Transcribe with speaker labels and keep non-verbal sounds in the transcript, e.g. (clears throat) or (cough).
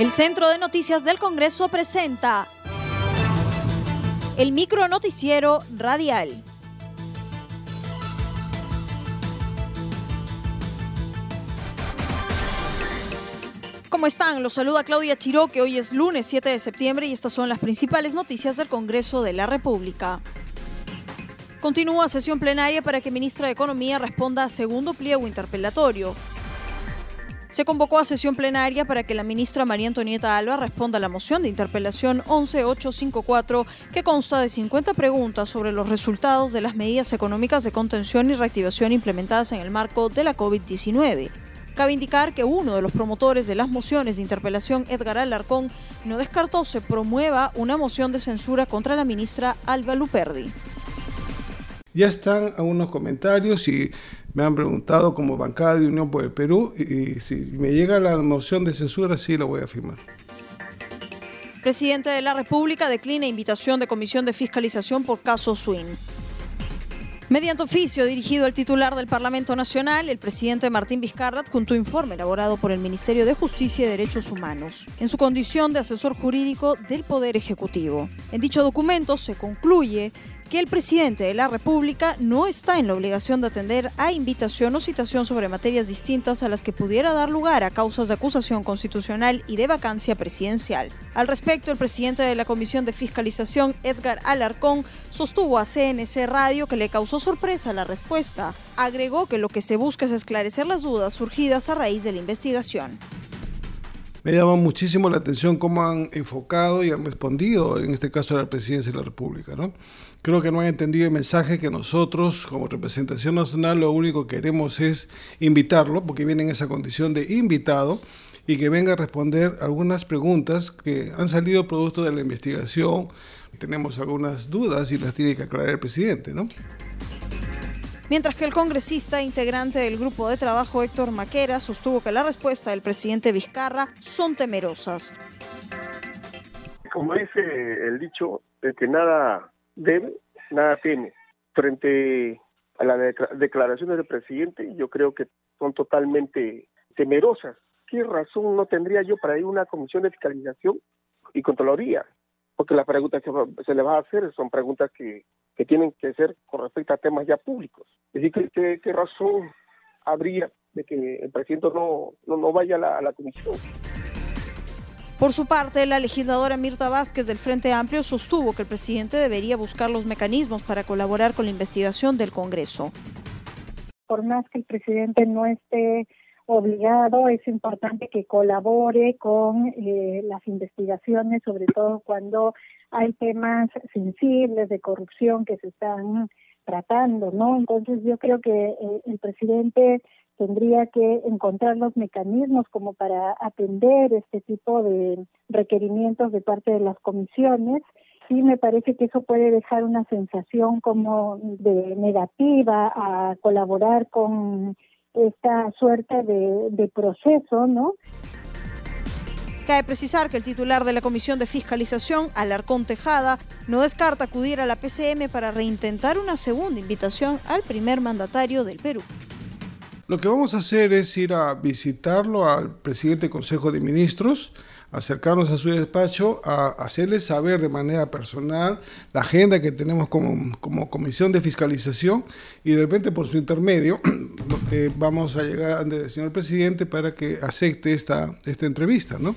Speaker 1: El Centro de Noticias del Congreso presenta el micro noticiero radial. ¿Cómo están? Los saluda Claudia Chiró, que hoy es lunes 7 de septiembre y estas son las principales noticias del Congreso de la República. Continúa sesión plenaria para que ministra de Economía responda a segundo pliego interpelatorio. Se convocó a sesión plenaria para que la ministra María Antonieta Alba responda a la moción de interpelación 11854 que consta de 50 preguntas sobre los resultados de las medidas económicas de contención y reactivación implementadas en el marco de la COVID-19. Cabe indicar que uno de los promotores de las mociones de interpelación, Edgar Alarcón, no descartó se promueva una moción de censura contra la ministra Alba Luperdi.
Speaker 2: Ya están algunos comentarios y me han preguntado como bancada de Unión por el Perú y, si me llega la moción de censura sí la voy a firmar.
Speaker 1: Presidente de la República declina invitación de Comisión de Fiscalización por caso Swin. Mediante oficio dirigido al titular del Parlamento Nacional, el presidente Martín Vizcarra adjuntó informe elaborado por el Ministerio de Justicia y Derechos Humanos, en su condición de asesor jurídico del Poder Ejecutivo. En dicho documento se concluye que el presidente de la República no está en la obligación de atender a invitación o citación sobre materias distintas a las que pudiera dar lugar a causas de acusación constitucional y de vacancia presidencial. Al respecto, el presidente de la Comisión de Fiscalización, Edgar Alarcón, sostuvo a CNC Radio que le causó sorpresa la respuesta. Agregó que lo que se busca es esclarecer las dudas surgidas a raíz de la investigación.
Speaker 2: Me llama muchísimo la atención cómo han enfocado y han respondido, en este caso, a la presidencia de la República. ¿no? Creo que no han entendido el mensaje que nosotros, como representación nacional, lo único que queremos es invitarlo, porque viene en esa condición de invitado, y que venga a responder algunas preguntas que han salido producto de la investigación. Tenemos algunas dudas y las tiene que aclarar el presidente, ¿no?
Speaker 1: Mientras que el congresista integrante del grupo de trabajo Héctor Maquera sostuvo que la respuesta del presidente Vizcarra son temerosas.
Speaker 3: Como dice el dicho, el que nada debe, nada teme. Frente a las declaraciones del presidente, yo creo que son totalmente temerosas. ¿Qué razón no tendría yo para ir a una comisión de fiscalización y controlaría? Porque las preguntas que se le va a hacer son preguntas que, que tienen que ser con respecto a temas ya públicos. Es decir, ¿qué, qué razón habría de que el presidente no, no, vaya a la comisión?
Speaker 1: Por su parte, la legisladora Mirta Vázquez del Frente Amplio sostuvo que el presidente debería buscar los mecanismos para colaborar con la investigación del Congreso.
Speaker 4: Por más que el presidente no esté obligado, es importante que colabore con eh, las investigaciones, sobre todo cuando hay temas sensibles de corrupción que se están tratando, ¿no? Entonces yo creo que eh, el presidente tendría que encontrar los mecanismos como para atender este tipo de requerimientos de parte de las comisiones. Sí me parece que eso puede dejar una sensación como de negativa a colaborar con esta suerte de, de proceso, ¿no?
Speaker 1: Cabe precisar que el titular de la Comisión de Fiscalización, Alarcón Tejada, no descarta acudir a la PCM para reintentar una segunda invitación al primer mandatario del Perú.
Speaker 2: Lo que vamos a hacer es ir a visitarlo al presidente del Consejo de Ministros, acercarnos a su despacho, a hacerle saber de manera personal la agenda que tenemos como, como comisión de fiscalización y de repente por su intermedio (clears throat) eh, vamos a llegar ante el señor presidente para que acepte esta, esta entrevista, ¿no?